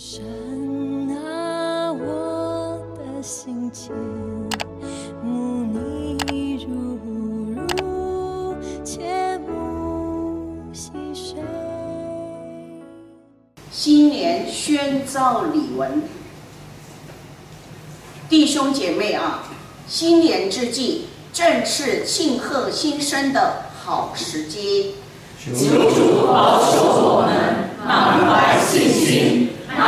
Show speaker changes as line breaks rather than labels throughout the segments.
神啊，我的心间，慕你如如，切慕细水。
新年宣召礼文，弟兄姐妹啊，新年之际正是庆贺新生的好时机。
求主保守我们满怀信心，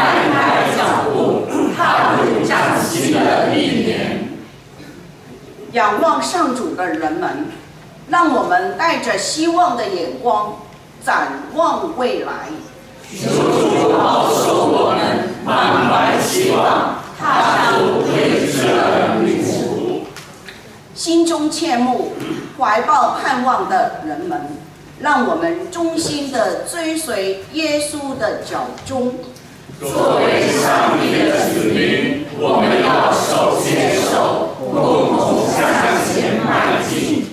迈开脚步，踏入崭新的一年。
仰望上主的人们，让我们带着希望的眼光，展望未来。
求主保守我们满怀希望，踏入未知的旅途。
心中切慕、怀抱盼望的人们，让我们衷心的追随耶稣的脚踪。
作为上帝的子民，我们要手牵手，共同向前迈进。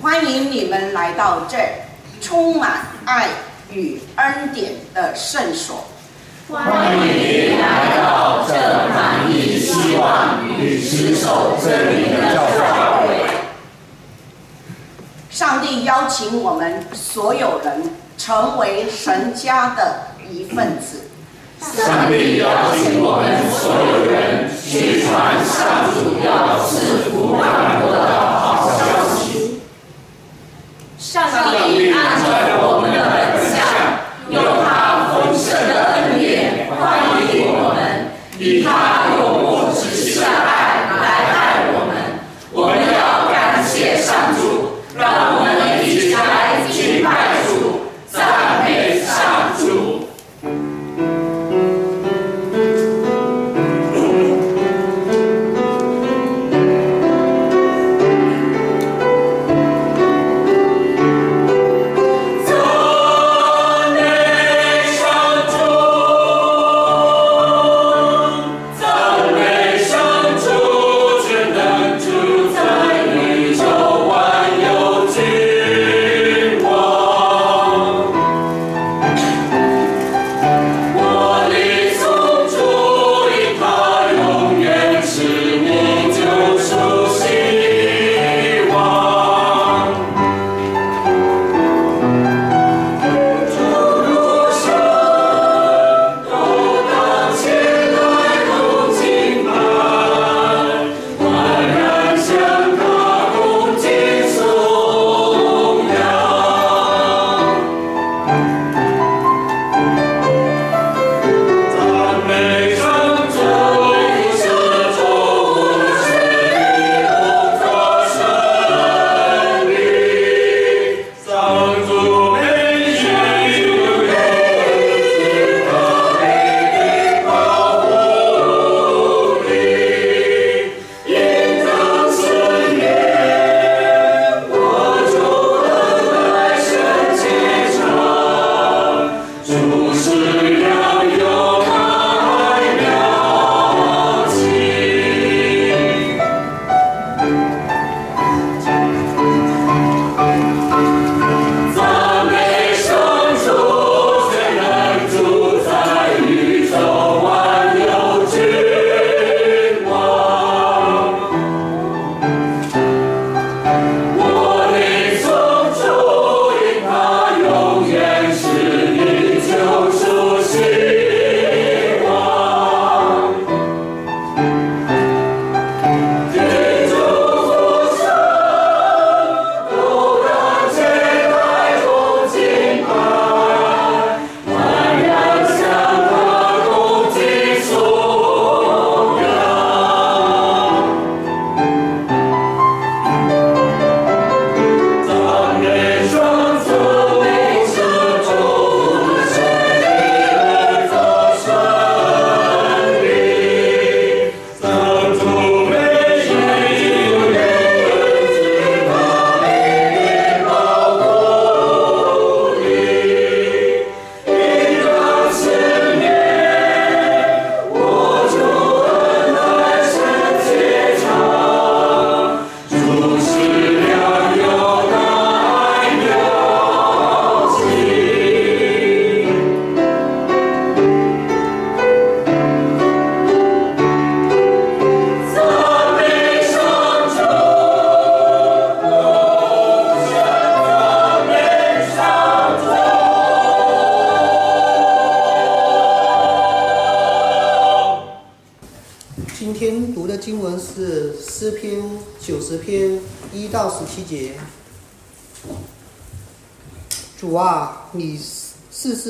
欢迎你们来到这充满爱与恩典的圣所。
欢迎你来到这满溢希望与持守真理的教会。
上帝邀请我们所有人成为神家的一份子。
上帝邀请我们所有人去传上主要赐福万国的好消息。上帝爱我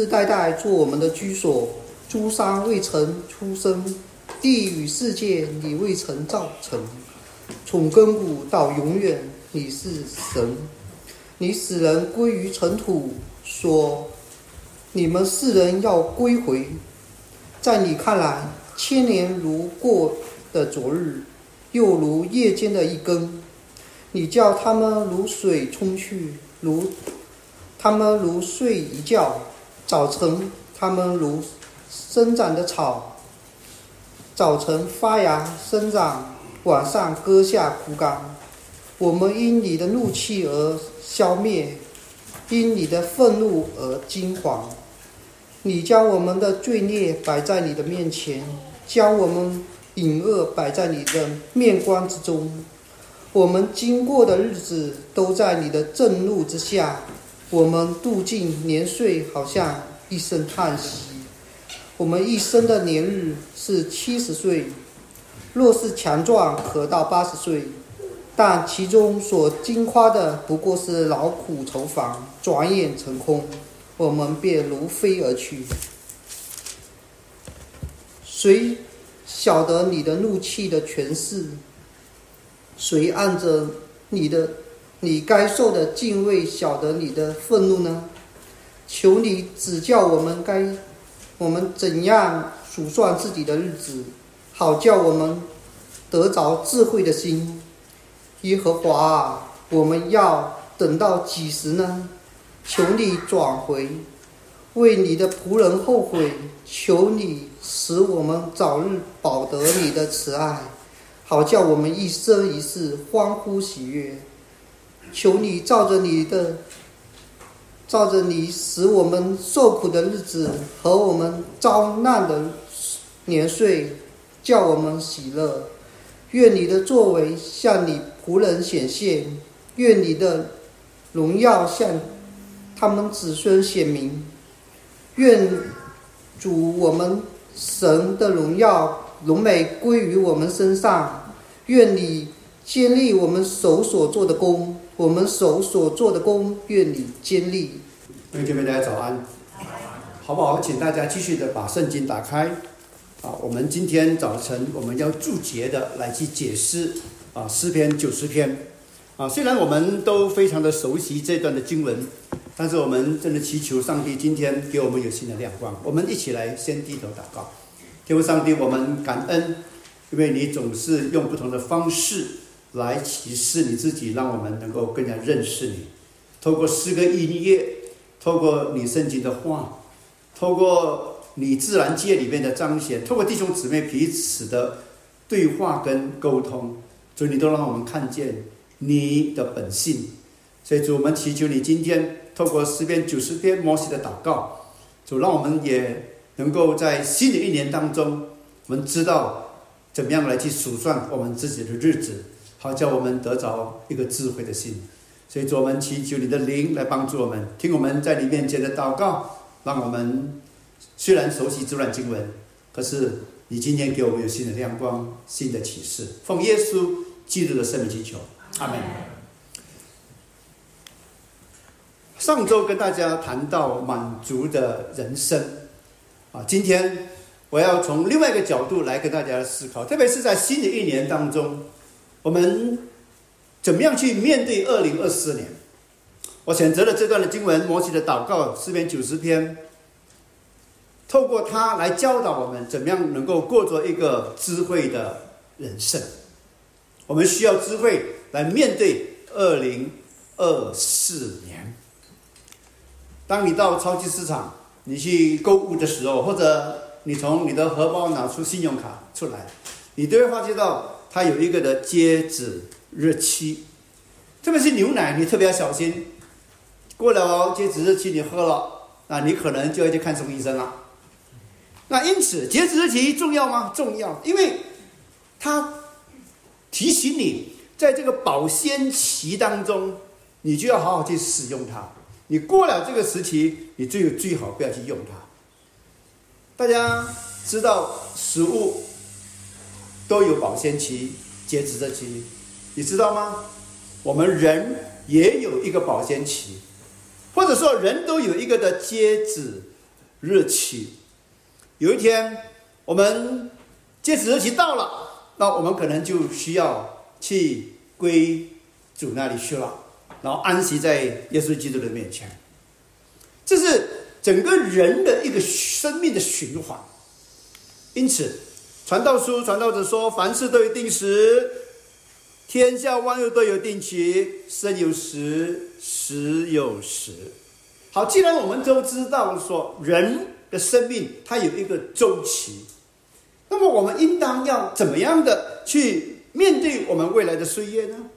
世代代做我们的居所，诸山未曾出生，地与世界你未曾造成。从亘古到永远，你是神。你使人归于尘土，说：“你们世人要归回。”在你看来，千年如过的昨日，又如夜间的一更。你叫他们如水冲去，如他们如睡一觉。早晨，他们如生长的草，早晨发芽生长，晚上割下枯干。我们因你的怒气而消灭，因你的愤怒而惊惶。你将我们的罪孽摆在你的面前，将我们隐恶摆在你的面光之中。我们经过的日子都在你的震怒之下。我们度尽年岁，好像一声叹息。我们一生的年日是七十岁，若是强壮，可到八十岁。但其中所惊夸的不过是劳苦愁烦，转眼成空，我们便如飞而去。谁晓得你的怒气的权势？谁按着你的你该受的敬畏晓得你的愤怒呢？求你指教我们该我们怎样数算自己的日子，好叫我们得着智慧的心。耶和华啊，我们要等到几时呢？求你转回，为你的仆人后悔。求你使我们早日保得你的慈爱，好叫我们一生一世欢呼喜悦。求你照着你的，照着你使我们受苦的日子和我们遭难的年岁，叫我们喜乐。愿你的作为向你仆人显现，愿你的荣耀向他们子孙显明。愿主我们神的荣耀荣美归于我们身上。愿你建立我们手所做的功，我们手所做的功，愿你坚立。
弟兄姐妹，大家早安，好不好？请大家继续的把圣经打开。啊，我们今天早晨我们要注解的来去解释啊诗篇九十篇，啊虽然我们都非常的熟悉这段的经文，但是我们真的祈求上帝今天给我们有新的亮光。我们一起来先低头祷告，天父上帝，我们感恩，因为你总是用不同的方式来启示你自己，让我们能够更加认识你。透过诗歌音乐，透过你圣经的话，透过。你自然界里面的彰显，透过弟兄姊妹彼此的对话跟沟通，所以你都让我们看见你的本性。所以主，我们祈求你今天透过诗篇九十篇摩西的祷告，主让我们也能够在新的一年当中，我们知道怎么样来去数算我们自己的日子，好叫我们得着一个智慧的心。所以主，我们祈求你的灵来帮助我们，听我们在你面前的祷告，让我们。虽然熟悉这段经文，可是你今天给我们有新的亮光、新的启示。奉耶稣基督的圣名祈求，阿门。上周跟大家谈到满足的人生，啊，今天我要从另外一个角度来跟大家思考，特别是在新的一年当中，我们怎么样去面对二零二四年？我选择了这段的经文，摩西的祷告诗篇九十篇。透过它来教导我们怎么样能够过着一个智慧的人生。我们需要智慧来面对二零二四年。当你到超级市场，你去购物的时候，或者你从你的荷包拿出信用卡出来，你都会发觉到它有一个的截止日期。特别是牛奶，你特别要小心，过了截止日期你喝了，那你可能就要去看什么医生了。那因此，截止日期重要吗？重要，因为它提醒你，在这个保鲜期当中，你就要好好去使用它。你过了这个时期，你最最好不要去用它。大家知道，食物都有保鲜期、截止日期，你知道吗？我们人也有一个保鲜期，或者说人都有一个的截止日期。有一天，我们截止日期到了，那我们可能就需要去归主那里去了，然后安息在耶稣基督的面前。这是整个人的一个生命的循环。因此，传道书传道者说：“凡事都有定时，天下万物都有定期，生有时，死有时。”好，既然我们都知道说人的生命它有一个周期，那么我们应当要怎么样的去面对我们未来的岁月呢？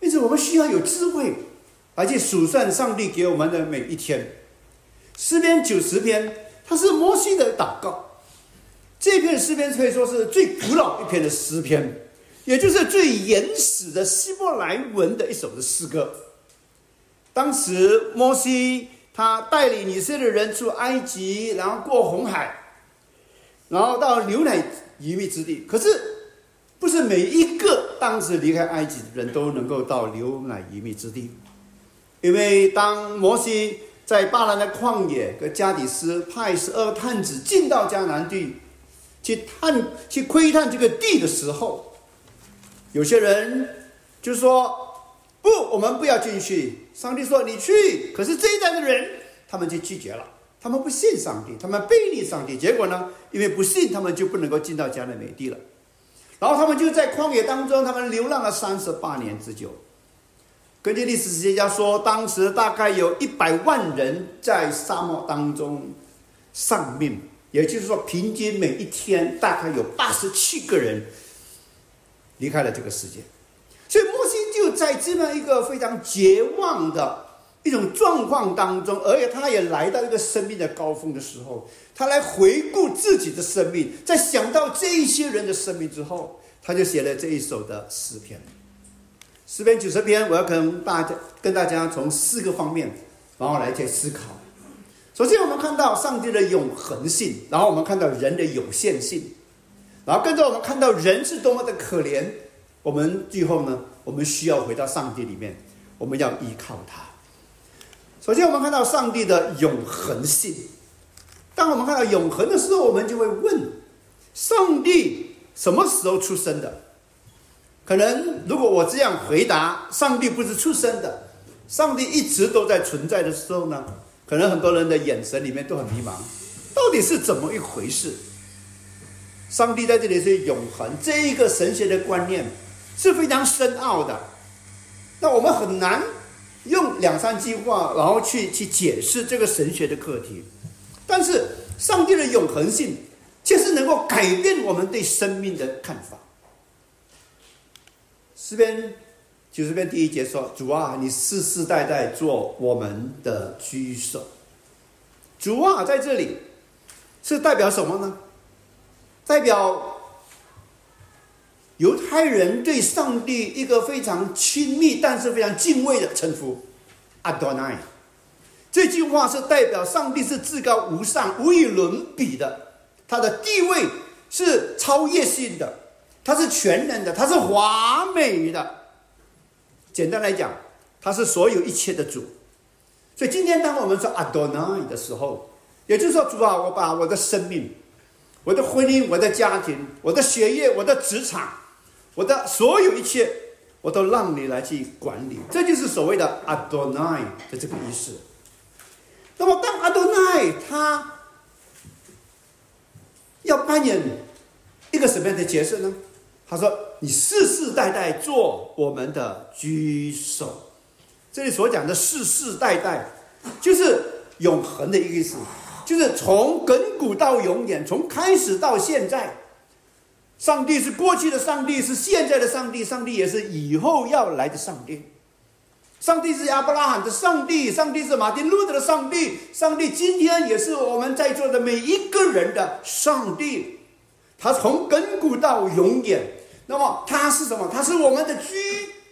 因此，我们需要有智慧，来去数算上帝给我们的每一天。诗篇九十篇，它是摩西的祷告。这篇诗篇可以说是最古老一篇的诗篇，也就是最原始的希伯来文的一首的诗歌。当时摩西他带领以色列人出埃及，然后过红海，然后到牛奶鱼蜜之地。可是，不是每一个当时离开埃及的人都能够到牛奶鱼蜜之地，因为当摩西在巴兰的旷野，跟加底斯派十二探子进到迦南地。去探、去窥探这个地的时候，有些人就说：“不，我们不要进去。”上帝说：“你去。”可是这一代的人，他们就拒绝了。他们不信上帝，他们背逆上帝。结果呢，因为不信，他们就不能够进到迦南美地了。然后他们就在旷野当中，他们流浪了三十八年之久。根据历史学家说，当时大概有一百万人在沙漠当中丧命。也就是说，平均每一天大概有八十七个人离开了这个世界，所以莫西就在这样一个非常绝望的一种状况当中，而且他也来到一个生命的高峰的时候，他来回顾自己的生命，在想到这一些人的生命之后，他就写了这一首的诗篇。诗篇九十篇，我要跟大家跟大家从四个方面，然后来去思考。首先，我们看到上帝的永恒性，然后我们看到人的有限性，然后跟着我们看到人是多么的可怜。我们最后呢，我们需要回到上帝里面，我们要依靠他。首先，我们看到上帝的永恒性。当我们看到永恒的时候，我们就会问：上帝什么时候出生的？可能如果我这样回答，上帝不是出生的，上帝一直都在存在的时候呢？可能很多人的眼神里面都很迷茫，到底是怎么一回事？上帝在这里是永恒，这一个神学的观念是非常深奥的。那我们很难用两三句话，然后去去解释这个神学的课题。但是上帝的永恒性，却是能够改变我们对生命的看法。诗篇。九十篇第一节说：“主啊，你世世代代做我们的居首。”主啊，在这里是代表什么呢？代表犹太人对上帝一个非常亲密但是非常敬畏的称呼，Adonai。这句话是代表上帝是至高无上、无与伦比的，他的地位是超越性的，他是全能的，他是华美的。简单来讲，他是所有一切的主。所以今天当我们说阿多奈的时候，也就是说，主啊，我把我的生命、我的婚姻、我的家庭、我的学业、我的职场、我的所有一切，我都让你来去管理。这就是所谓的阿多奈的这个意思。那么，当阿多奈他要扮演一个什么样的角色呢？他说：“你世世代代做我们的居首。”这里所讲的“世世代代”，就是永恒的意思，就是从亘古到永远，从开始到现在。上帝是过去的上帝，是现在的上帝，上帝也是以后要来的上帝。上帝是亚伯拉罕的上帝，上帝是马丁路德的上帝，上帝今天也是我们在座的每一个人的上帝。他从亘古到永远。那么他是什么？他是我们的居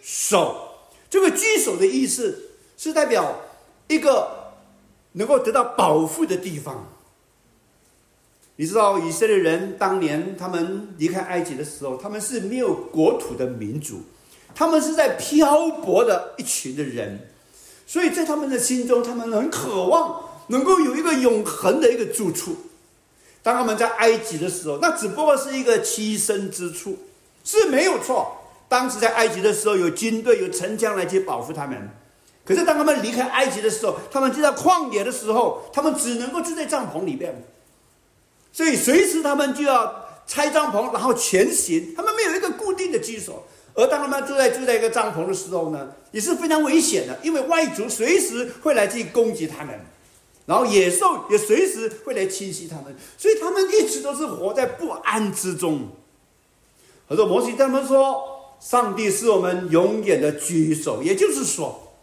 首。这个居首的意思是代表一个能够得到保护的地方。你知道以色列人当年他们离开埃及的时候，他们是没有国土的民族，他们是在漂泊的一群的人，所以在他们的心中，他们很渴望能够有一个永恒的一个住处。当他们在埃及的时候，那只不过是一个栖身之处，是没有错。当时在埃及的时候，有军队、有城墙来去保护他们。可是当他们离开埃及的时候，他们就在旷野的时候，他们只能够住在帐篷里面。所以随时他们就要拆帐篷，然后前行。他们没有一个固定的居所。而当他们住在住在一个帐篷的时候呢，也是非常危险的，因为外族随时会来去攻击他们，然后野兽也随时会来侵袭他们，所以他们一直都是活在不安之中。很多摩西他们说，上帝是我们永远的居所，也就是说。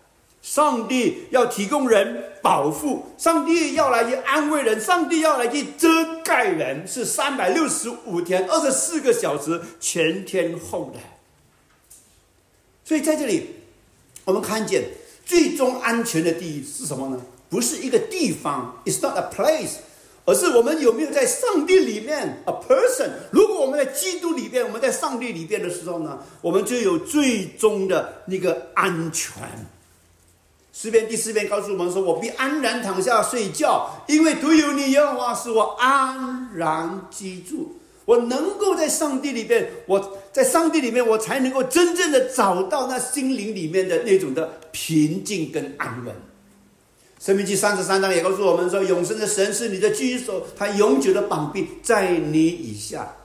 上帝要提供人保护，上帝要来去安慰人，上帝要来去遮盖人，是三百六十五天、二十四个小时全天候的。所以在这里，我们看见最终安全的第一是什么呢？不是一个地方，It's not a place，而是我们有没有在上帝里面，a person。如果我们在基督里边，我们在上帝里边的时候呢，我们就有最终的那个安全。诗篇第四篇告诉我们说：“我必安然躺下睡觉，因为独有你耶和华使我安然居住。我能够在上帝里边，我在上帝里面，我才能够真正的找到那心灵里面的那种的平静跟安稳。”生命记三十三章也告诉我们说：“永生的神是你的居所，他永久的膀臂在你以下。”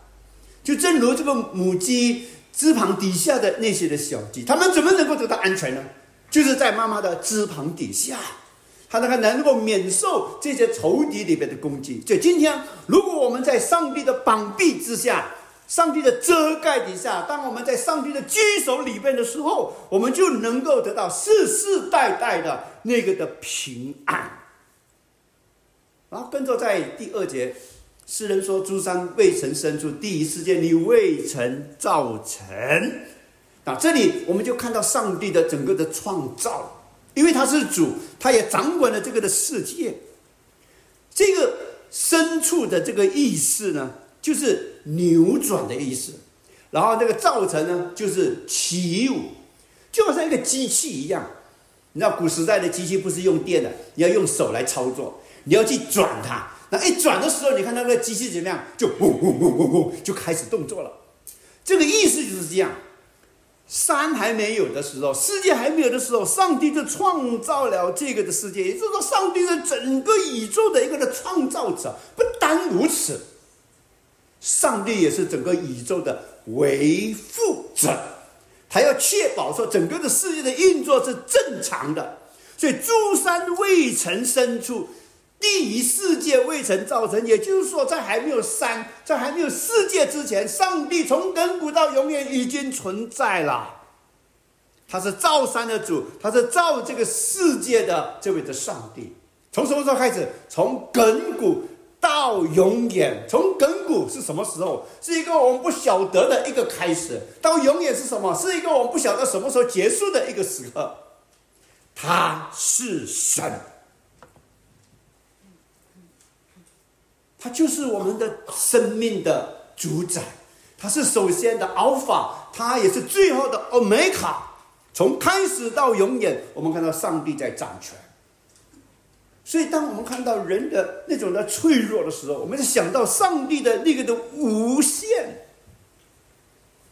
就正如这个母鸡枝旁底下的那些的小鸡，它们怎么能够得到安全呢？就是在妈妈的枝旁底下，他那个能够免受这些仇敌里边的攻击。就今天，如果我们在上帝的膀臂之下、上帝的遮盖底下，当我们在上帝的居所里边的时候，我们就能够得到世世代代的那个的平安。然后跟着在第二节，诗人说：“诸山未曾生出，第一世界你未曾造成。”那这里我们就看到上帝的整个的创造，因为他是主，他也掌管了这个的世界。这个深处的这个意思呢，就是扭转的意思。然后这个造成呢，就是起舞，就好像一个机器一样。你知道古时代的机器不是用电的，你要用手来操作，你要去转它。那一转的时候，你看那个机器怎么样？就嗡嗡嗡嗡嗡，就开始动作了。这个意思就是这样。山还没有的时候，世界还没有的时候，上帝就创造了这个的世界。也就是说，上帝是整个宇宙的一个的创造者。不单如此，上帝也是整个宇宙的维护者，他要确保说整个的世界的运作是正常的。所以，诸山未曾生出。第一世界未曾造成，也就是说，在还没有山，在还没有世界之前，上帝从亘古到永远已经存在了。他是造山的主，他是造这个世界的这位的上帝。从什么时候开始？从亘古到永远。从亘古是什么时候？是一个我们不晓得的一个开始。到永远是什么？是一个我们不晓得什么时候结束的一个时刻。他是神。他就是我们的生命的主宰，他是首先的 alpha，他也是最后的 omega。从开始到永远，我们看到上帝在掌权。所以，当我们看到人的那种的脆弱的时候，我们就想到上帝的那个的无限。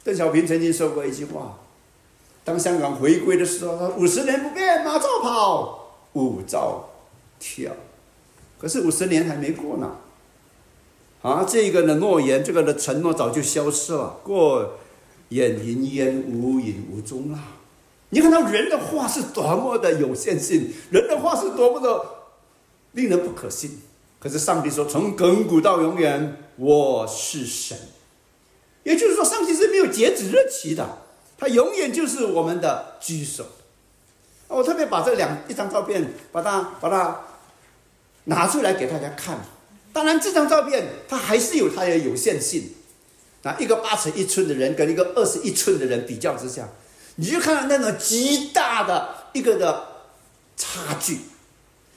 邓小平曾经说过一句话：“当香港回归的时候，他五十年不变，马照跑，舞照跳。”可是五十年还没过呢。啊，这个的诺言，这个的承诺早就消失了，过眼云烟，无影无踪了。你看到人的话是多么的有限性，人的话是多么的令人不可信。可是上帝说，从亘古到永远，我是神。也就是说，上帝是没有截止日期的，他永远就是我们的居所。我特别把这两一张照片，把它把它拿出来给大家看。当然，这张照片它还是有它的有限性。那一个八尺一寸的人跟一个二十一寸的人比较之下，你就看到那种极大的一个的差距。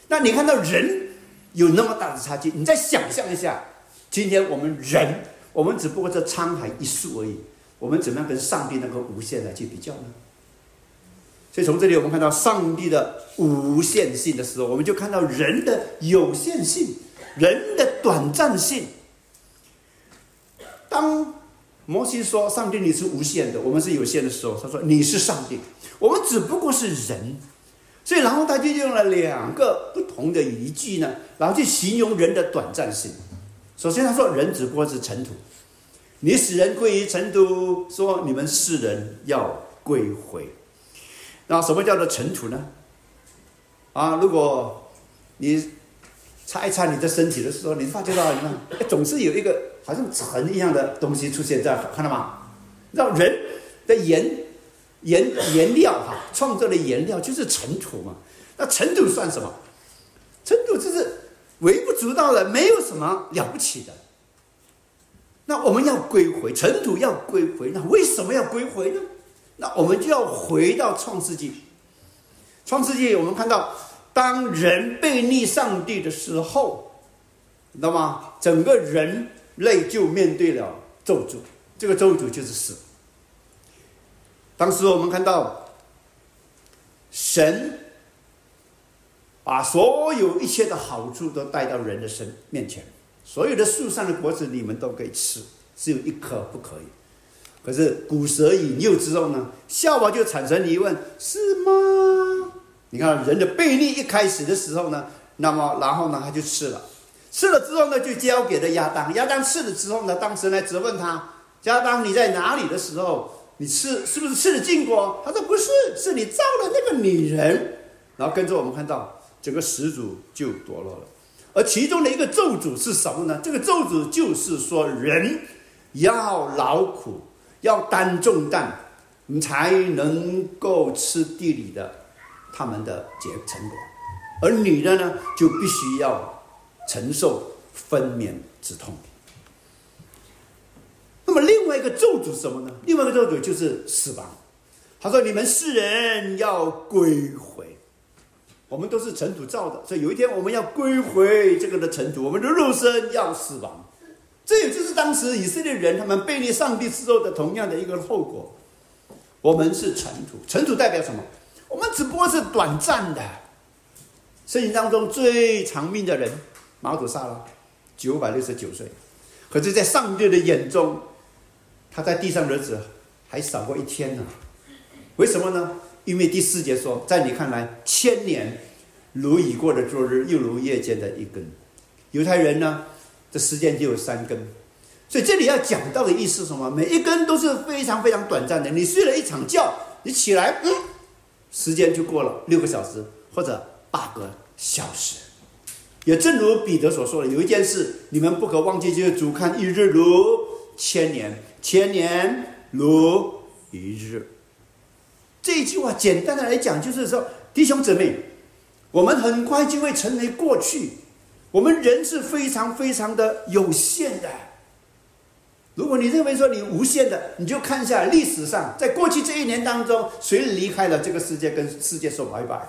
那你看到人有那么大的差距，你再想象一下，今天我们人，我们只不过是沧海一粟而已，我们怎么样跟上帝那个无限来去比较呢？所以从这里我们看到上帝的无限性的时候，我们就看到人的有限性，人的短暂性。当摩西说：“上帝，你是无限的，我们是有限的时候。”他说：“你是上帝，我们只不过是人。”所以，然后他就用了两个不同的语句呢，然后去形容人的短暂性。首先，他说：“人只不过是尘土，你使人归于尘土，说你们世人要归回。”那什么叫做尘土呢？啊，如果你擦一擦你的身体的时候，你发觉到你看，总是有一个好像尘一样的东西出现在，看到吗？让人的眼颜颜料哈，创造的颜料就是尘土嘛。那尘土算什么？尘土就是微不足道的，没有什么了不起的。那我们要归回，尘土要归回，那为什么要归回呢？那我们就要回到创世纪。创世纪我们看到，当人背逆上帝的时候，知道吗？整个人类就面对了咒诅，这个咒诅就是死。当时我们看到，神把所有一切的好处都带到人的身面前，所有的树上的果子你们都可以吃，只有一颗不可以。可是古蛇引诱之后呢，夏娃就产生疑问：是吗？你看人的背逆一开始的时候呢，那么然后呢，他就吃了，吃了之后呢，就交给了亚当。亚当吃了之后呢，当时来责问他：亚当，你在哪里的时候，你吃是不是吃了禁果？他说不是，是你造了那个女人。然后跟着我们看到整个始祖就堕落了，而其中的一个咒诅是什么呢？这个咒诅就是说人要劳苦。要担重担，你才能够吃地里的他们的结成果，而女的呢，就必须要承受分娩之痛。那么另外一个咒诅是什么呢？另外一个咒诅就是死亡。他说：“你们世人要归回，我们都是尘土造的，所以有一天我们要归回这个的尘土，我们的肉身要死亡。”这也就是当时以色列人他们背离上帝之后的同样的一个后果。我们是尘土，尘土代表什么？我们只不过是短暂的。圣经当中最长命的人，马祖萨拉，九百六十九岁。可是，在上帝的眼中，他在地上日子还少过一天呢。为什么呢？因为第四节说，在你看来，千年如已过的昨日，又如夜间的一根。犹太人呢？这时间就有三根，所以这里要讲到的意思是什么？每一根都是非常非常短暂的。你睡了一场觉，你起来，嗯，时间就过了六个小时或者八个小时。也正如彼得所说的，有一件事你们不可忘记，就是主看一日如千年，千年如一日。这一句话简单的来讲，就是说，弟兄姊妹，我们很快就会成为过去。我们人是非常非常的有限的。如果你认为说你无限的，你就看一下历史上，在过去这一年当中，谁离开了这个世界，跟世界说拜拜？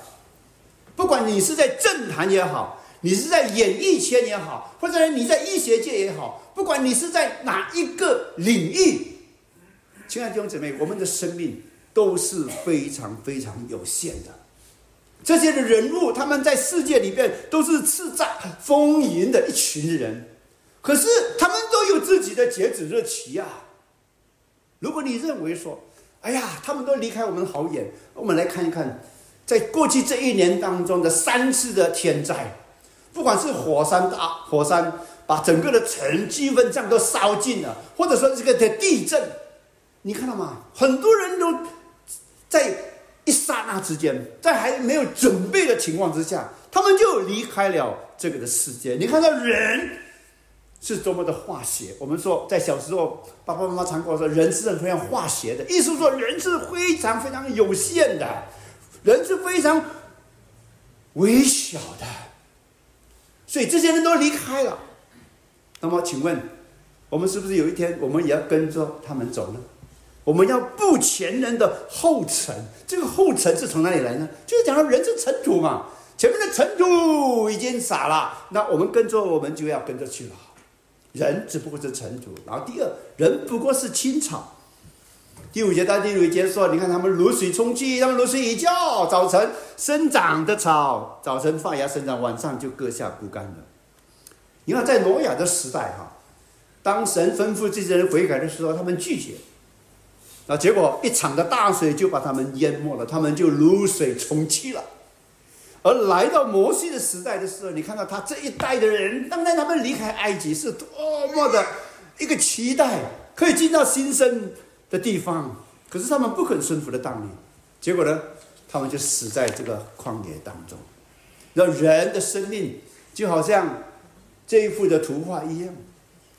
不管你是在政坛也好，你是在演艺圈也好，或者你在医学界也好，不管你是在哪一个领域，亲爱的弟兄姊妹，我们的生命都是非常非常有限的。这些的人物，他们在世界里边都是叱咤风云的一群人，可是他们都有自己的截止日期啊。如果你认为说，哎呀，他们都离开我们好远，我们来看一看，在过去这一年当中的三次的天灾，不管是火山大火山把整个的城基本上都烧尽了，或者说这个的地震，你看到吗？很多人都在。一刹那之间，在还没有准备的情况之下，他们就离开了这个的世界。你看到人是多么的化学。我们说，在小时候，爸爸妈妈常跟我说，人是非常化学的，意思说人是非常非常有限的，人是非常微小的。所以这些人都离开了。那么，请问，我们是不是有一天，我们也要跟着他们走呢？我们要步前人的后尘，这个后尘是从哪里来呢？就是讲到人是尘土嘛，前面的尘土已经撒了，那我们跟着我们就要跟着去了。人只不过是尘土。然后第二，人不过是青草。第五节到第六节说，你看他们如水冲去，他们如水一浇，早晨生长的草，早晨发芽生长，晚上就割下枯干了。你看在挪亚的时代哈，当神吩咐这些人悔改的时候，他们拒绝，那结果一场的大水就把他们淹没了，他们就如水冲去了。而来到摩西的时代的时候，你看到他这一代的人，当年他们离开埃及是多么的一个期待，可以进到新生的地方，可是他们不肯顺服的道理，结果呢，他们就死在这个旷野当中。那人的生命就好像这一幅的图画一样，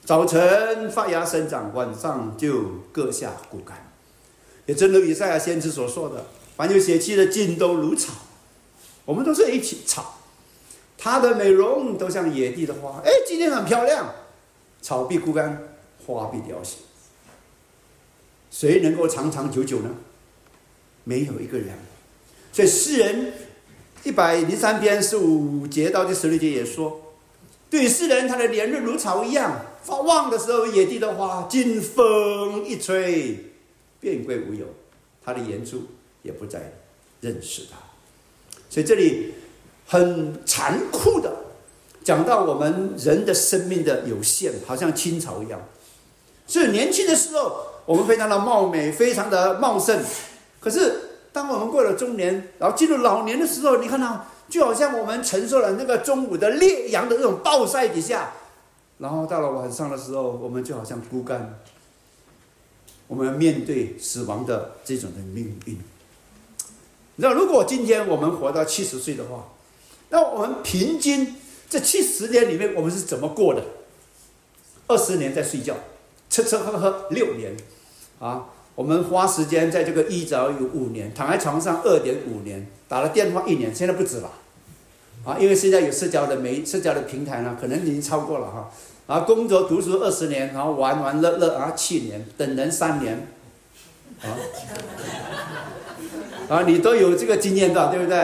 早晨发芽生长，晚上就割下枯干。也正如以赛亚先知所说的：“凡有血气的，尽都如草。”我们都是一起草，它的美容都像野地的花。哎，今天很漂亮，草必枯干，花必凋谢。谁能够长长久久呢？没有一个人。所以诗人一百零三篇十五节到第十六节也说，对于诗人，他的年日如草一样，发旺的时候，野地的花，经风一吹，便归无有，他的眼珠也不再认识他。所以这里很残酷的讲到我们人的生命的有限，好像青草一样。所以年轻的时候，我们非常的貌美，非常的茂盛。可是当我们过了中年，然后进入老年的时候，你看到就好像我们承受了那个中午的烈阳的那种暴晒底下，然后到了晚上的时候，我们就好像枯干。我们面对死亡的这种的命运。你知道，如果今天我们活到七十岁的话，那我们平均这七十年里面，我们是怎么过的？二十年在睡觉，吃吃喝喝六年，啊，我们花时间在这个医疗有五年，躺在床上二点五年，打了电话一年，现在不止了，啊，因为现在有社交的媒社交的平台呢，可能已经超过了哈。啊，工作读书二十年，然后玩玩乐乐啊七年，等人三年，啊。啊，你都有这个经验的，对不对？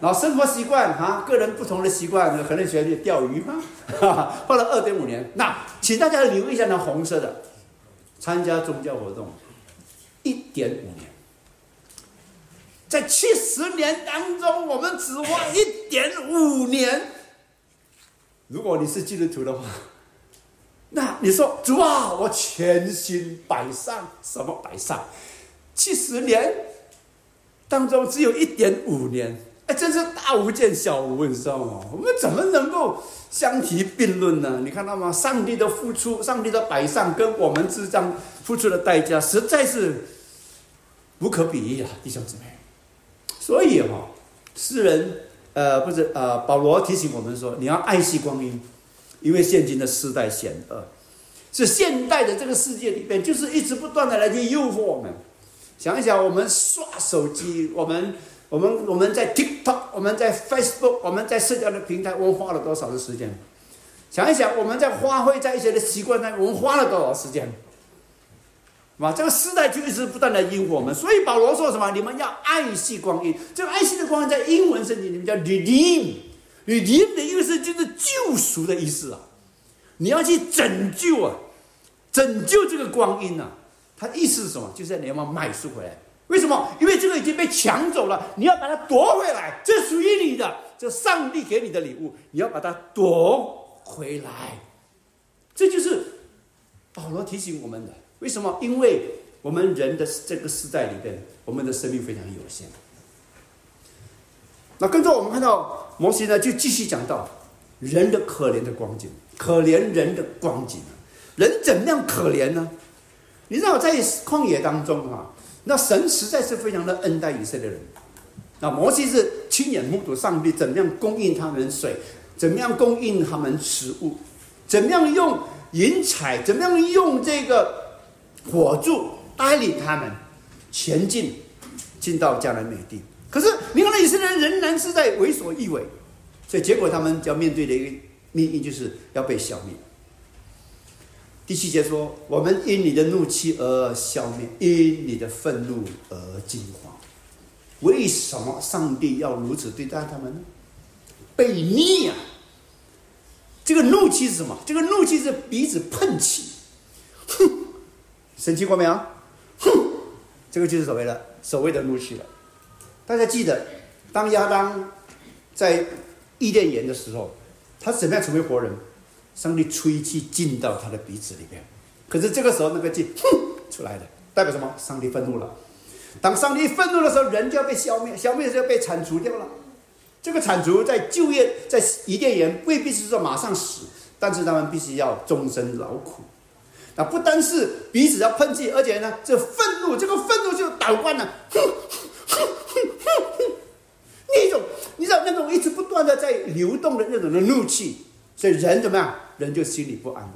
然后生活习惯啊，个人不同的习惯，可能喜欢去钓鱼吗？花了二点五年。那请大家留意一下那红色的，参加宗教活动，一点五年。在七十年当中，我们只花一点五年。如果你是基督徒的话，那你说主啊，我全心摆上，什么摆上？七十年。当中只有一点五年，哎，真是大巫见小巫，你知道吗？我们怎么能够相提并论呢？你看到吗？上帝的付出，上帝的摆上，跟我们这张付出的代价，实在是无可比拟啊，弟兄姊妹。所以哈，诗人呃，不是呃，保罗提醒我们说，你要爱惜光阴，因为现今的时代险恶，是现代的这个世界里边，就是一直不断的来去诱惑我们。想一想，我们刷手机，我们我们我们在 TikTok，我们在 Facebook，我们在社交的平台，我们花了多少的时间？想一想，我们在花费在一些的习惯上，我们花了多少时间？哇，这个时代就一直不断的引我们，所以保罗说什么？你们要爱惜光阴。这个爱惜的光阴在英文圣经里面叫 redeem，redeem 的意思就是救赎的意思啊！你要去拯救啊，拯救这个光阴啊！他意思是什么？就是你要买赎回来。为什么？因为这个已经被抢走了，你要把它夺回来。这属于你的，这上帝给你的礼物，你要把它夺回来。这就是保罗提醒我们的。为什么？因为我们人的这个时代里边，我们的生命非常有限。那跟着我们看到摩西呢，就继续讲到人的可怜的光景，可怜人的光景人怎么样可怜呢？你知道在旷野当中哈，那神实在是非常的恩待以色列人。那摩西是亲眼目睹上帝怎么样供应他们水，怎么样供应他们食物，怎么样用云彩，怎么样用这个火柱带领他们前进，进到迦南美地。可是你看，以色列人仍然是在为所欲为，所以结果他们要面对的一个命运，就是要被消灭。第七节说：“我们因你的怒气而消灭，因你的愤怒而惊慌。为什么上帝要如此对待他们呢？被逆啊！这个怒气是什么？这个怒气是鼻子喷气，哼，生气过没有？哼，这个就是所谓的所谓的怒气了。大家记得，当亚当在伊甸园的时候，他怎么样成为活人？上帝吹气进到他的鼻子里边，可是这个时候那个气哼出来了，代表什么？上帝愤怒了。当上帝愤怒的时候，人就要被消灭，消灭就要被铲除掉了。这个铲除在就业在伊甸园未必是说马上死，但是他们必须要终身劳苦。那不单是彼此要喷气，而且呢，这愤怒，这个愤怒就倒灌了，哼哼哼哼哼，那种你知道那种一直不断的在流动的那种的怒气，所以人怎么样？人就心里不安。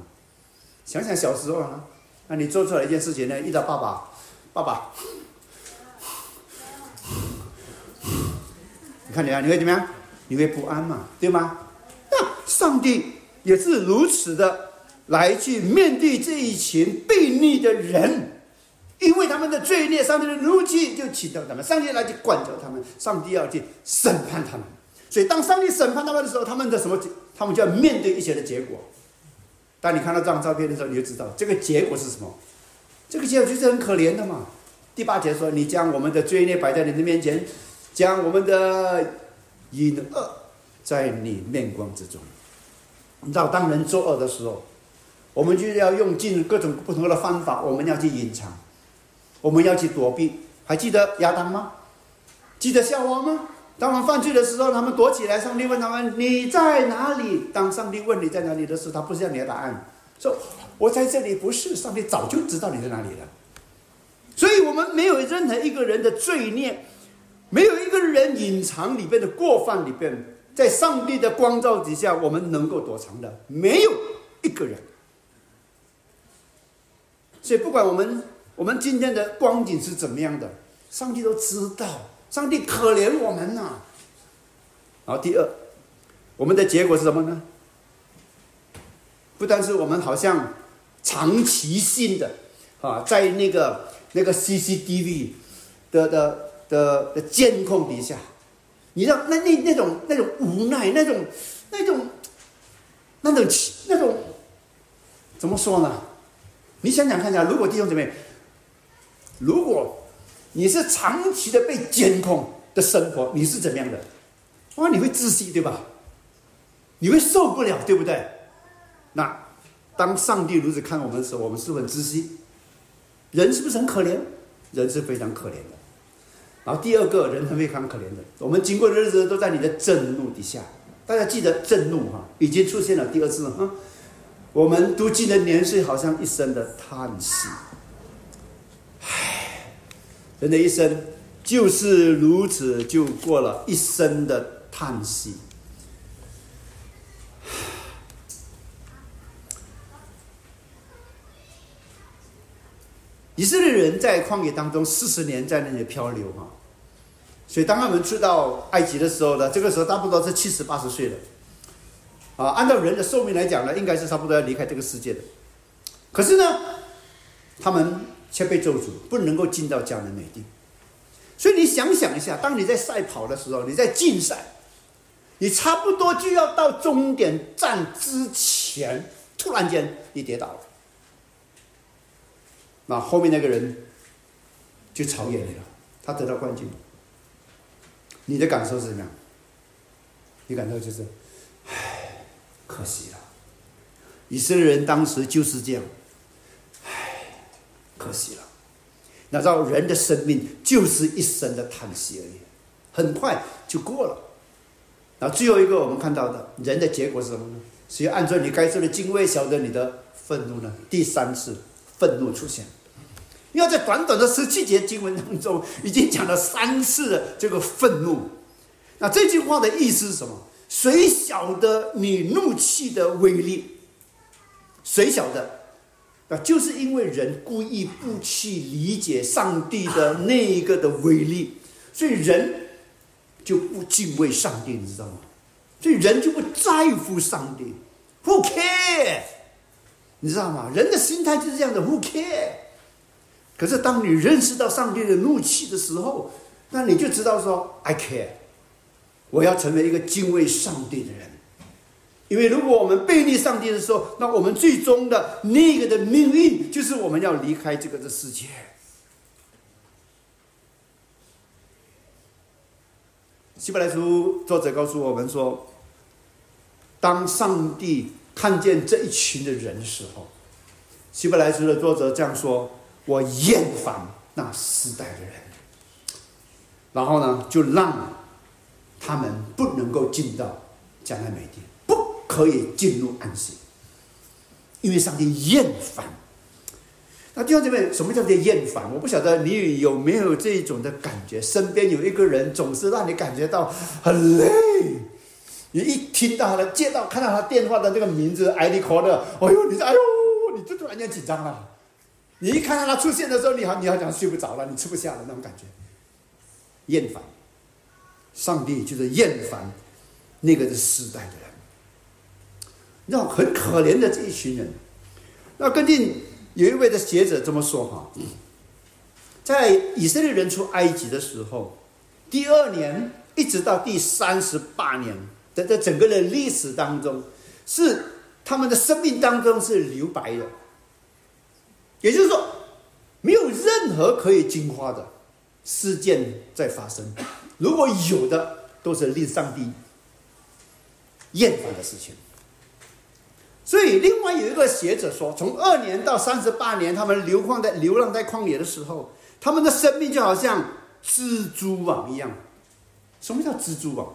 想想小时候啊，那你做错了一件事情呢，遇到爸爸，爸爸。你看你啊，你会怎么样？你会不安嘛，对吗？那上帝也是如此的来去面对这一群悖逆的人，因为他们的罪孽，上帝的怒气就启动他们，上帝来去管教他们，上帝要去审判他们。所以当上帝审判他们的时候，他们的什么？他们就要面对一些的结果。当你看到这张照片的时候，你就知道这个结果是什么。这个结果就是很可怜的嘛。第八节说：“你将我们的罪孽摆在你的面前。”将我们的隐恶在你面光之中。你知道，当人作恶的时候，我们就要用尽各种不同的方法，我们要去隐藏，我们要去躲避。还记得亚当吗？记得夏娃吗？当我们犯罪的时候，他们躲起来。上帝问他们：“你在哪里？”当上帝问你在哪里的时候，他不是要你的答案，说：“我在这里。”不是，上帝早就知道你在哪里了。所以，我们没有任何一个人的罪孽。没有一个人隐藏里边的过犯里边，在上帝的光照底下，我们能够躲藏的，没有一个人。所以，不管我们我们今天的光景是怎么样的，上帝都知道。上帝可怜我们呐。然后，第二，我们的结果是什么呢？不单是我们好像长期性的啊，在那个那个 CCTV 的的。的的监控底下，你知道那那那种那种无奈，那种那种那种那种怎么说呢？你想想看一下，如果弟兄姊妹，如果你是长期的被监控的生活，你是怎么样的？哇，你会窒息对吧？你会受不了对不对？那当上帝如此看我们的时候，我们是不是很窒息？人是不是很可怜？人是非常可怜的。然后第二个人很非常可怜的，我们经过的日子都在你的震怒底下。大家记得震怒哈，已经出现了第二次哈。我们读经的年岁好像一生的叹息，人的一生就是如此，就过了一生的叹息。以色列人在旷野当中四十年在那里漂流哈。所以，当他们去到埃及的时候呢，这个时候差不多是七十八十岁了，啊，按照人的寿命来讲呢，应该是差不多要离开这个世界的。可是呢，他们却被咒诅，不能够进到迦南美地。所以你想想一下，当你在赛跑的时候，你在竞赛，你差不多就要到终点站之前，突然间你跌倒了，那后面那个人就超越你了，他得到冠军。你的感受是什么样？你感受就是，唉，可惜了。以色列人当时就是这样，可惜了。那知道人的生命就是一生的叹息而已，很快就过了。那最后一个我们看到的人的结果是什么呢？所以按照你该受的敬畏，晓得你的愤怒呢？第三次愤怒出现。因为在短短的十七节经文当中，已经讲了三次的这个愤怒。那这句话的意思是什么？谁晓得你怒气的威力？谁晓得？啊，就是因为人故意不去理解上帝的那一个的威力，所以人就不敬畏上帝，你知道吗？所以人就不在乎上帝。Who care？你知道吗？人的心态就是这样的。Who care？可是，当你认识到上帝的怒气的时候，那你就知道说，I care，我要成为一个敬畏上帝的人。因为如果我们背逆上帝的时候，那我们最终的那个的命运就是我们要离开这个的世界。希伯来书作者告诉我们说，当上帝看见这一群的人的时候，希伯来书的作者这样说：“我厌烦那时代的人。”然后呢，就让他们不能够进到迦南美地，可以进入安息，因为上帝厌烦。那弟兄姐妹，什么叫做厌烦？我不晓得你有没有这种的感觉，身边有一个人总是让你感觉到很累。你一听到他的接到看到他电话的那个名字艾利 call 的，哎呦，你说哎呦，你就突然间紧张了。你一看到他出现的时候，你好你好像睡不着了，你吃不下了那种感觉。厌烦，上帝就是厌烦那个是时代的人，你知道很可怜的这一群人。那根据有一位的学者这么说哈，在以色列人出埃及的时候，第二年一直到第三十八年的这整个的历史当中，是他们的生命当中是留白的，也就是说，没有任何可以进化的。事件在发生，如果有的都是令上帝厌烦的事情。所以，另外有一个学者说，从二年到三十八年，他们流放在流浪在旷野的时候，他们的生命就好像蜘蛛网一样。什么叫蜘蛛网？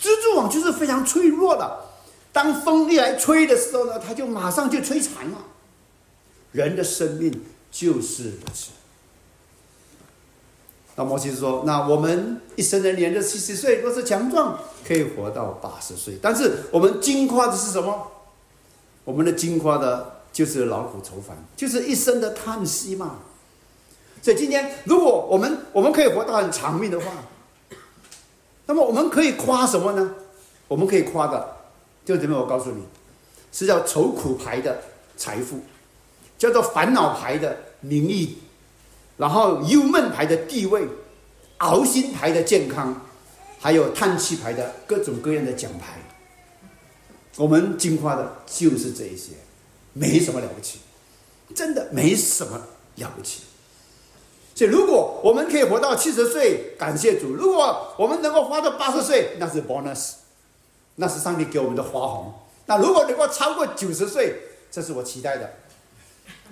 蜘蛛网就是非常脆弱的，当风一来吹的时候呢，它就马上就摧残了。人的生命就是如此。那摩西说：“那我们一生人年日七十岁，若是强壮，可以活到八十岁。但是我们惊夸的是什么？我们的惊夸的就是劳苦愁烦，就是一生的叹息嘛。所以今天，如果我们我们可以活到很长命的话，那么我们可以夸什么呢？我们可以夸的，就这边我告诉你，是叫愁苦牌的财富，叫做烦恼牌的名誉。”然后忧闷牌的地位，熬心牌的健康，还有叹气牌的各种各样的奖牌，我们金花的就是这一些，没什么了不起，真的没什么了不起。所以，如果我们可以活到七十岁，感谢主；如果我们能够活到八十岁，那是 bonus，那是上帝给我们的花红。那如果能够超过九十岁，这是我期待的。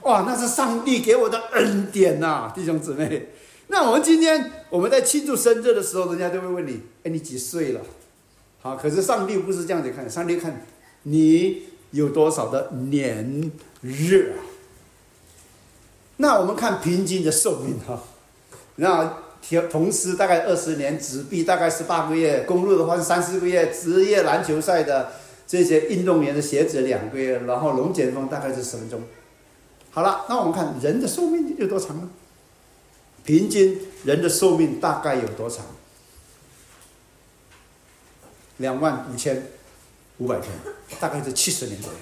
哇，那是上帝给我的恩典呐，弟兄姊妹。那我们今天我们在庆祝生日的时候，人家都会问你：哎，你几岁了？好，可是上帝不是这样子看，上帝看你有多少的年日啊。那我们看平均的寿命哈，那同同时大概二十年，纸币大概是八个月，公路的话是三四个月，职业篮球赛的这些运动员的鞋子两个月，然后龙卷风大概是十分钟。好了，那我们看人的寿命有多长呢？平均人的寿命大概有多长？两万五千五百天，大概是七十年左右。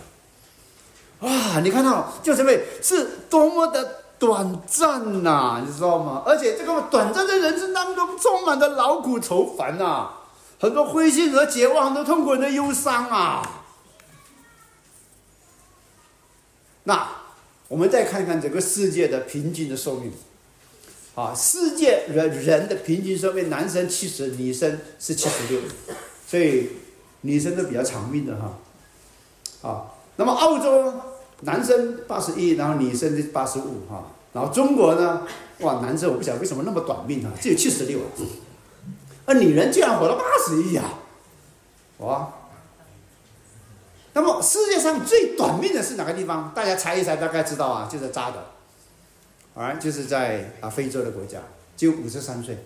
哇，你看到就什么？是多么的短暂呐，你知道吗？而且这个短暂的人生当中，充满着劳苦愁烦呐，很多灰心和绝望，很多痛苦，很多忧伤啊。那。我们再看看整个世界的平均的寿命，啊，世界人人的平均寿命，男生七十，女生是七十六，所以女生都比较长命的哈，啊，那么澳洲男生八十一，然后女生是八十五哈，然后中国呢，哇，男生我不晓得为什么那么短命啊，只有七十六，啊，女人居然活到八十一呀，哇！那么世界上最短命的是哪个地方？大家猜一猜，大概知道啊，就是扎的，啊，就是在啊非洲的国家，只有五十三岁。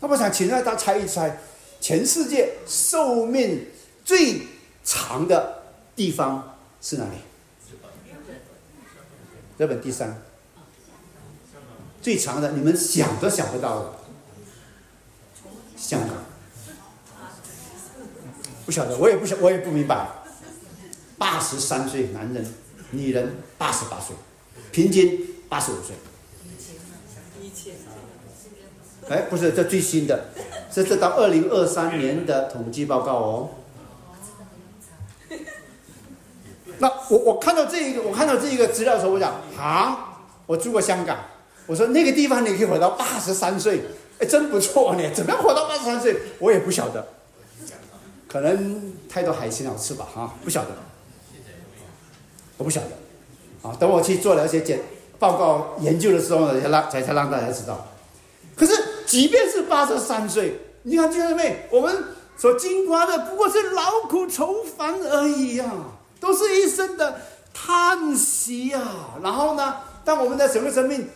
那我想请大家猜一猜，全世界寿命最长的地方是哪里？日本第三，最长的，你们想都想不到的，香港。不晓得，我也不晓，我也不明白。八十三岁男人，女人八十八岁，平均八十五岁。哎，不是，这最新的，这是到二零二三年的统计报告哦。那我我看到这一个，我看到这一个资料的时候，我讲啊，我住过香港，我说那个地方你可以活到八十三岁，哎，真不错呢。怎么样活到八十三岁，我也不晓得，可能太多海鲜好吃吧，哈，不晓得，我不晓得，啊，等我去做了一些检报告研究的时候呢，才让才才让大家知道。可是即便是八十三岁，你看弟兄妹，我们所经过的不过是劳苦愁烦而已呀、都是一生的叹息呀、然后呢，当我们的整个生命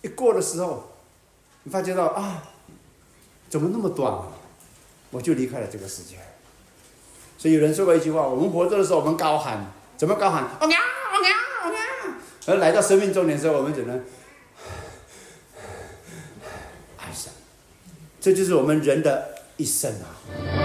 一过的时候，你发觉到啊，怎么那么短？我就离开了这个世界。所以有人说过一句话：我们活着的时候，我们高喊，怎么高喊？哦呀哦呀哦呀！而来到生命终点的时候，我们只能 哀伤。这就是我们人的一生啊。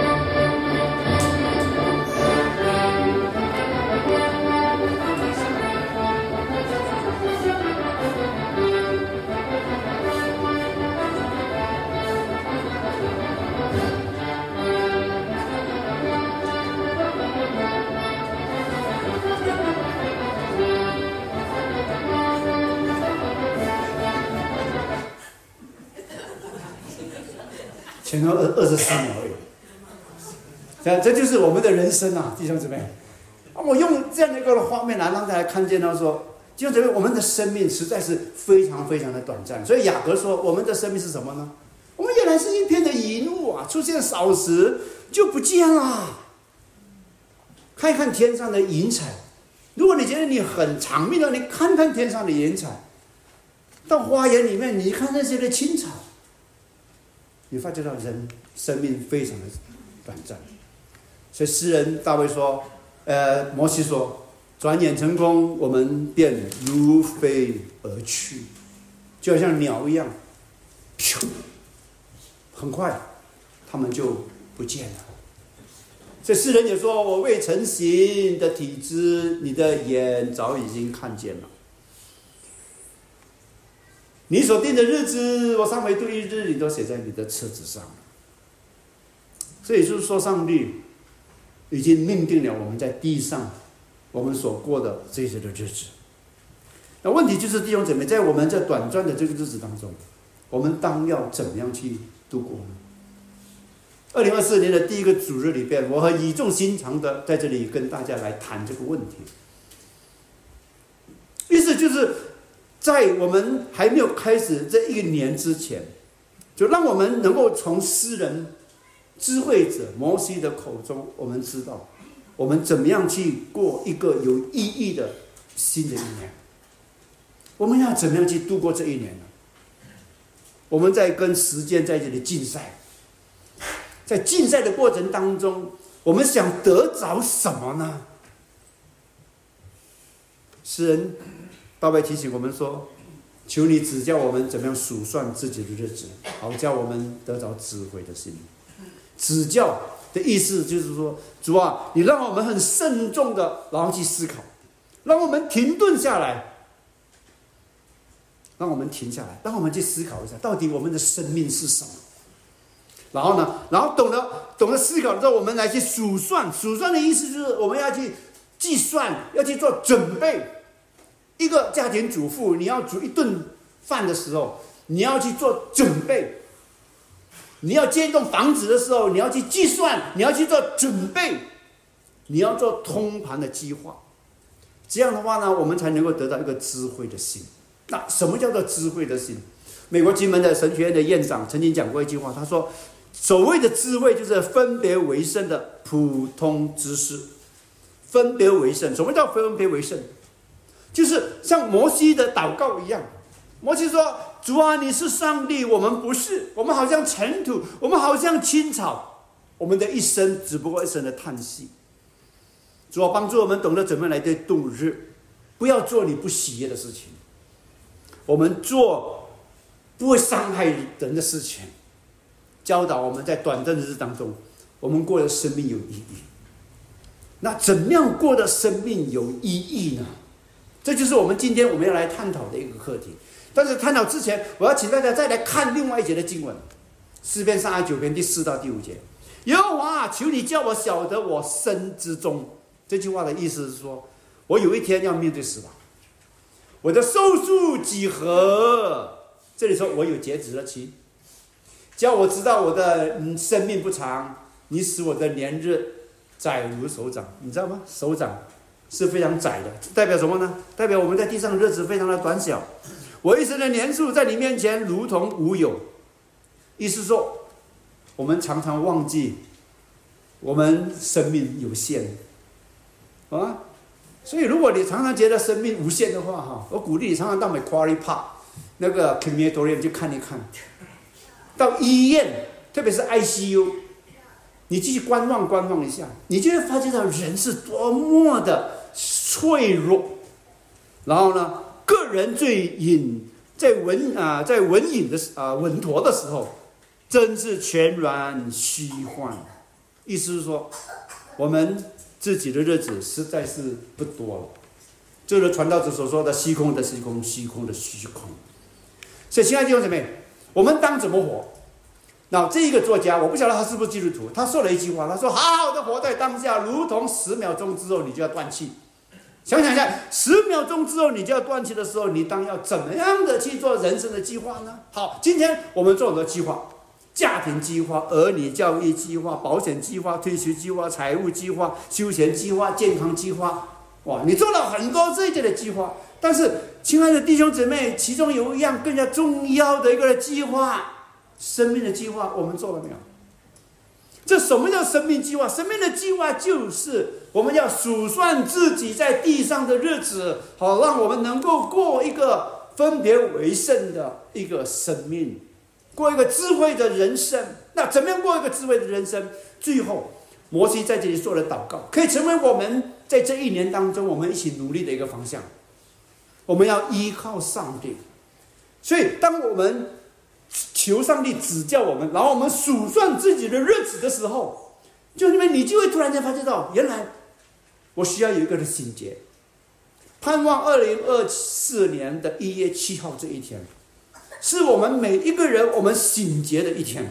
前头二二十四秒而已。这这就是我们的人生啊，弟兄姊妹。我用这样的一个画面来让大家看见到说，弟兄姊妹，我们的生命实在是非常非常的短暂。所以雅各说，我们的生命是什么呢？我们原来是一片的云雾啊，出现少时就不见了。看一看天上的云彩，如果你觉得你很长命了，你看看天上的云彩，到花园里面，你看那些的青草。你发觉到人生命非常的短暂，所以诗人大卫说：“呃，摩西说，转眼成功，我们便如飞而去，就像鸟一样，咻，很快，他们就不见了。”所以诗人也说：“我未成形的体质，你的眼早已经看见了。”你所定的日子，我上回度一日，你都写在你的册子上。这也就是说，上帝已经命定了我们在地上我们所过的这些的日子。那问题就是弟兄姊妹，在我们这短暂的这个日子当中，我们当要怎么样去度过呢？二零二四年的第一个主日里边，我很语重心长的在这里跟大家来谈这个问题。意思就是。在我们还没有开始这一年之前，就让我们能够从诗人、智慧者摩西的口中，我们知道我们怎么样去过一个有意义的新的一年。我们要怎么样去度过这一年呢？我们在跟时间在这里竞赛，在竞赛的过程当中，我们想得着什么呢？诗人。大卫提醒我们说：“求你指教我们怎么样数算自己的日子，好叫我们得着智慧的心。”指教的意思就是说，主啊，你让我们很慎重的，然后去思考，让我们停顿下来，让我们停下来，让我们去思考一下，到底我们的生命是什么。然后呢，然后懂得懂得思考之后，我们来去数算。数算的意思就是我们要去计算，要去做准备。一个家庭主妇，你要煮一顿饭的时候，你要去做准备；你要建一栋房子的时候，你要去计算，你要去做准备，你要做通盘的计划。这样的话呢，我们才能够得到一个智慧的心。那什么叫做智慧的心？美国金门的神学院的院长曾经讲过一句话，他说：“所谓的智慧，就是分别为圣的普通知识。分别为圣，什么叫分别为圣？”就是像摩西的祷告一样，摩西说：“主啊，你是上帝，我们不是，我们好像尘土，我们好像青草，我们的一生只不过一生的叹息。”主啊，帮助我们懂得怎么来对度日，不要做你不喜悦的事情。我们做不会伤害人的事情，教导我们在短暂的日子当中，我们过的生命有意义。那怎样过的生命有意义呢？这就是我们今天我们要来探讨的一个课题。但是探讨之前，我要请大家再来看另外一节的经文，诗篇三十九篇第四到第五节。耶和华，求你叫我晓得我身之中这句话的意思是说，我有一天要面对死亡，我的寿数几何？这里说我有截止日期，叫我知道我的生命不长，你使我的年日窄如手掌，你知道吗？手掌是非常窄的，代表什么呢？代表我们在地上的日子非常的短小。我一生的年数在你面前如同无有，意思说，我们常常忘记我们生命有限，啊，所以如果你常常觉得生命无限的话，哈，我鼓励你常常到美 Quarry Park 那个 Crematorium 去看一看，到医院，特别是 ICU，你继续观望观望一下，你就会发觉到人是多么的脆弱，然后呢？个人最隐在稳啊，在稳隐的啊稳妥的时候，真是全然虚幻。意思是说，我们自己的日子实在是不多了。就是传道者所说的“虚空的虚空，虚空的虚空”。所以，亲爱的弟兄姊妹，我们当怎么活？那这一个作家，我不晓得他是不是基督徒，他说了一句话，他说：“好好的活在当下，如同十秒钟之后你就要断气。”想想一下，十秒钟之后你就要断气的时候，你当要怎么样的去做人生的计划呢？好，今天我们做很多计划：家庭计划、儿女教育计划、保险计划、退休计划、财务计划、休闲计划、健康计划。哇，你做了很多这些的计划，但是，亲爱的弟兄姊妹，其中有一样更加重要的一个计划——生命的计划，我们做了没有？这什么叫生命计划？生命的计划就是我们要数算自己在地上的日子，好让我们能够过一个分别为圣的一个生命，过一个智慧的人生。那怎么样过一个智慧的人生？最后，摩西在这里做了祷告，可以成为我们在这一年当中我们一起努力的一个方向。我们要依靠上帝，所以当我们。求上帝指教我们，然后我们数算自己的日子的时候，就因为你就会突然间发现到，原来我需要有一个的醒觉，盼望二零二四年的一月七号这一天，是我们每一个人我们醒觉的一天，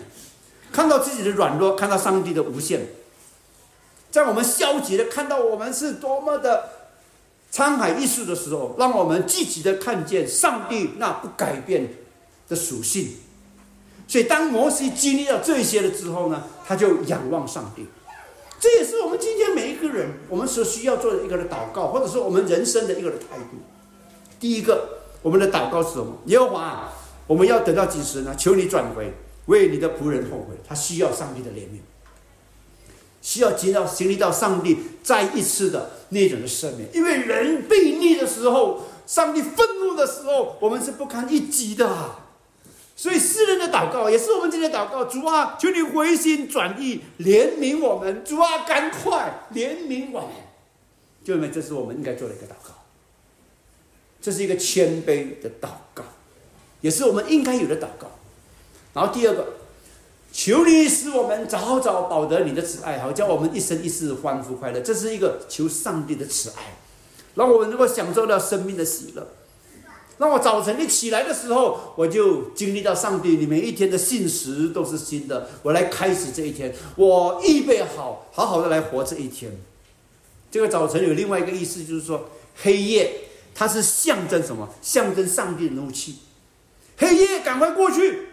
看到自己的软弱，看到上帝的无限，在我们消极的看到我们是多么的沧海一粟的时候，让我们积极的看见上帝那不改变的属性。所以，当摩西经历了这些了之后呢，他就仰望上帝。这也是我们今天每一个人我们所需要做的一个的祷告，或者说我们人生的一个的态度。第一个，我们的祷告是什么？耶和华，我们要等到几时呢？求你转回，为你的仆人后悔。他需要上帝的怜悯，需要经到经历到上帝再一次的那种的赦免。因为人背逆的时候，上帝愤怒的时候，我们是不堪一击的。所以，世人的祷告也是我们今天祷告。主啊，求你回心转意，怜悯我们。主啊，赶快怜悯我们。弟兄们，这是我们应该做的一个祷告。这是一个谦卑的祷告，也是我们应该有的祷告。然后第二个，求你使我们早早保得你的慈爱，好叫我们一生一世欢呼快乐。这是一个求上帝的慈爱，让我们能够享受到生命的喜乐。让我早晨一起来的时候，我就经历到上帝，你每一天的信实都是新的。我来开始这一天，我预备好，好好的来活这一天。这个早晨有另外一个意思，就是说黑夜它是象征什么？象征上帝的怒气。黑夜赶快过去，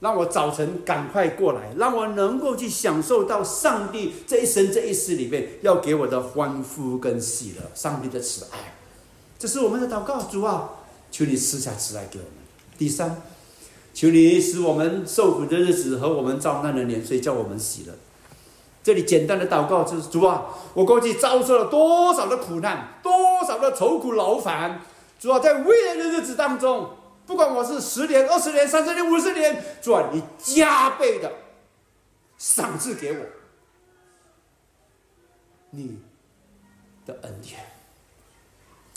让我早晨赶快过来，让我能够去享受到上帝这一生这一世里面要给我的欢呼跟喜乐，上帝的慈爱。这是我们的祷告，主啊。求你赐下慈爱给我们。第三，求你使我们受苦的日子和我们遭难的年岁，叫我们喜乐。这里简单的祷告就是：主啊，我过去遭受了多少的苦难，多少的愁苦劳烦。主啊，在未来的日子当中，不管我是十年、二十年、三十年、五十年，主啊，你加倍的赏赐给我你的恩典。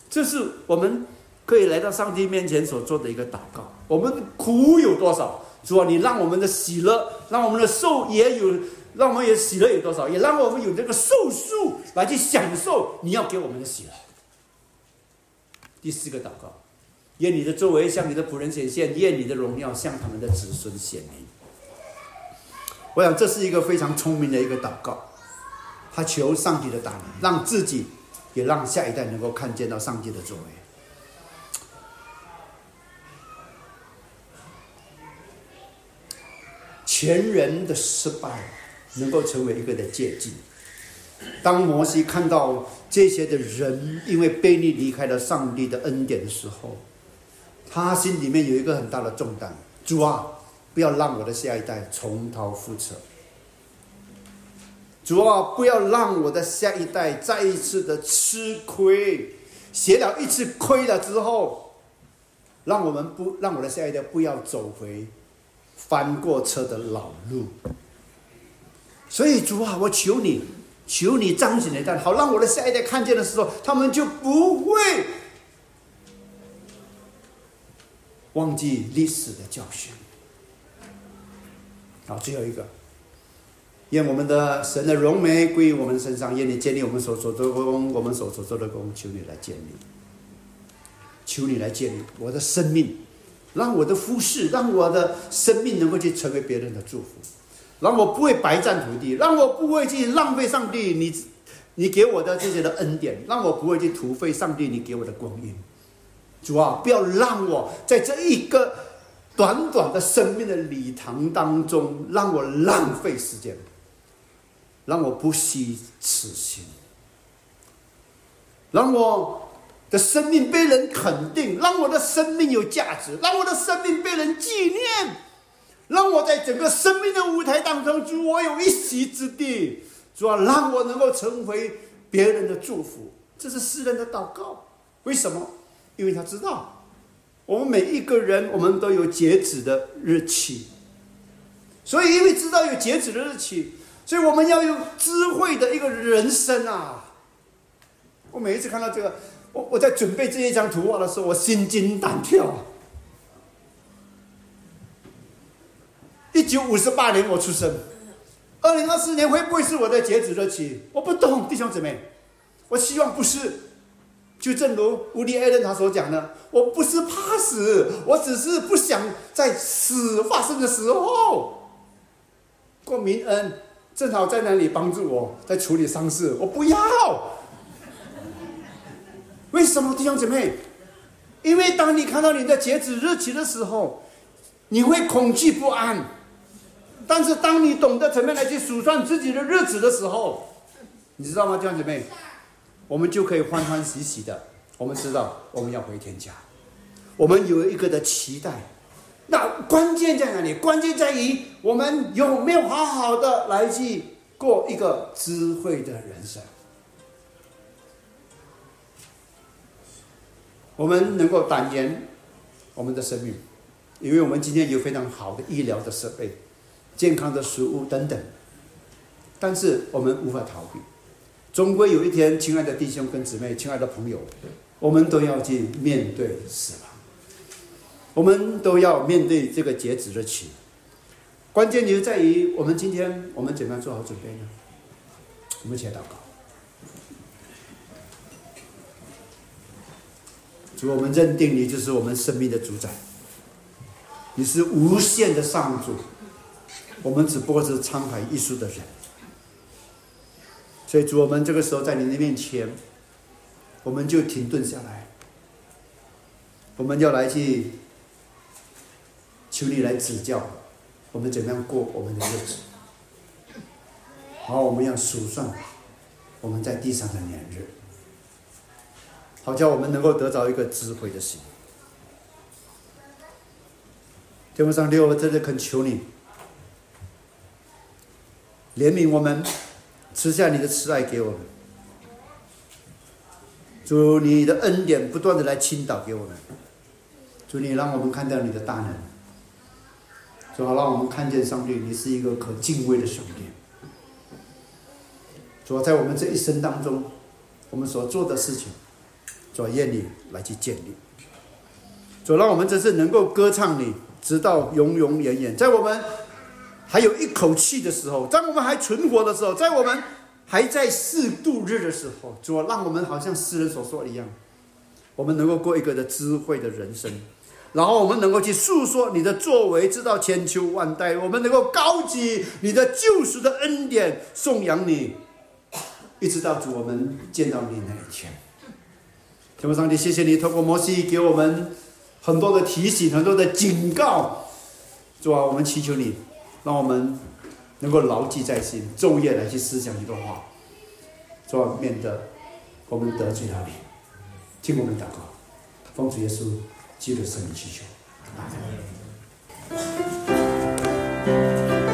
这是我们。可以来到上帝面前所做的一个祷告。我们苦有多少？主啊，你让我们的喜乐，让我们的寿也有，让我们也喜乐有多少？也让我们有这个寿数来去享受你要给我们的喜乐。第四个祷告，愿你的作为向你的仆人显现，愿你的荣耀向他们的子孙显明。我想这是一个非常聪明的一个祷告。他求上帝的大能，让自己也让下一代能够看见到上帝的作为。前人的失败能够成为一个的借鉴。当摩西看到这些的人因为背逆离开了上帝的恩典的时候，他心里面有一个很大的重担：主啊，不要让我的下一代重蹈覆辙。主啊，不要让我的下一代再一次的吃亏，写了一次亏了之后，让我们不让我的下一代不要走回翻过车的老路。所以主啊，我求你，求你彰显你的好，让我的下一代看见的时候，他们就不会忘记历史的教训。好，最后一个。愿我们的神的荣美归于我们身上，愿你建立我们所所做的功，我们所所做的功，求你来建立，求你来建立我的生命，让我的服饰，让我的生命能够去成为别人的祝福，让我不会白占土地，让我不会去浪费上帝你你给我的这些的恩典，让我不会去土费上帝你给我的光阴。主啊，不要让我在这一个短短的生命的礼堂当中，让我浪费时间。让我不惜此行，让我的生命被人肯定，让我的生命有价值，让我的生命被人纪念，让我在整个生命的舞台当中，主我有一席之地，主啊让我能够成为别人的祝福。这是诗人的祷告。为什么？因为他知道，我们每一个人，我们都有截止的日期，所以因为知道有截止的日期。所以我们要有智慧的一个人生啊！我每一次看到这个，我我在准备这一张图画的时候，我心惊胆跳。一九五十八年我出生，二零二四年会不会是我的截止日期？我不懂，弟兄姊妹，我希望不是。就正如乌迪艾伦他所讲的，我不是怕死，我只是不想在死发生的时候过明恩。正好在那里帮助我，在处理丧事。我不要，为什么弟兄姐妹？因为当你看到你的截止日期的时候，你会恐惧不安。但是当你懂得怎么样来去数算自己的日子的时候，你知道吗，弟兄姐妹？我们就可以欢欢喜喜的。我们知道我们要回天家，我们有一个的期待。那关键在哪里？关键在于我们有没有好好的来去过一个智慧的人生。我们能够胆言我们的生命，因为我们今天有非常好的医疗的设备、健康的食物等等。但是我们无法逃避，终归有一天，亲爱的弟兄跟姊妹、亲爱的朋友，我们都要去面对死亡。我们都要面对这个截止日期，关键就在于我们今天我们怎么样做好准备呢？我们一起祷告，主，我们认定你就是我们生命的主宰，你是无限的上主，我们只不过是沧海一粟的人，所以主，我们这个时候在你的面前，我们就停顿下来，我们要来去。求你来指教我们怎么样过我们的日子，好，我们要数算我们在地上的年日，好叫我们能够得着一个智慧的心。天父上帝，我在这恳求你怜悯我们，赐下你的慈爱给我们，主你的恩典不断的来倾倒给我们，主你让我们看到你的大能。主好让我们看见上帝，你是一个可敬畏的上帝。主在我们这一生当中，我们所做的事情，主愿你来去建立。主让我们这次能够歌唱你，直到永永远远。在我们还有一口气的时候，在我们还存活的时候，在我们还在世度日的时候，主让我们好像诗人所说一样，我们能够过一个的智慧的人生。然后我们能够去诉说你的作为，直到千秋万代。我们能够高举你的救赎的恩典，颂扬你一直到主我们见到你那一天。天父上帝，谢谢你透过摩西给我们很多的提醒，很多的警告。主啊，我们祈求你，让我们能够牢记在心，昼夜来去思想你的话。主啊，免得我们得罪了你。听我们祷告，奉主耶稣基督圣名祈求。阿门。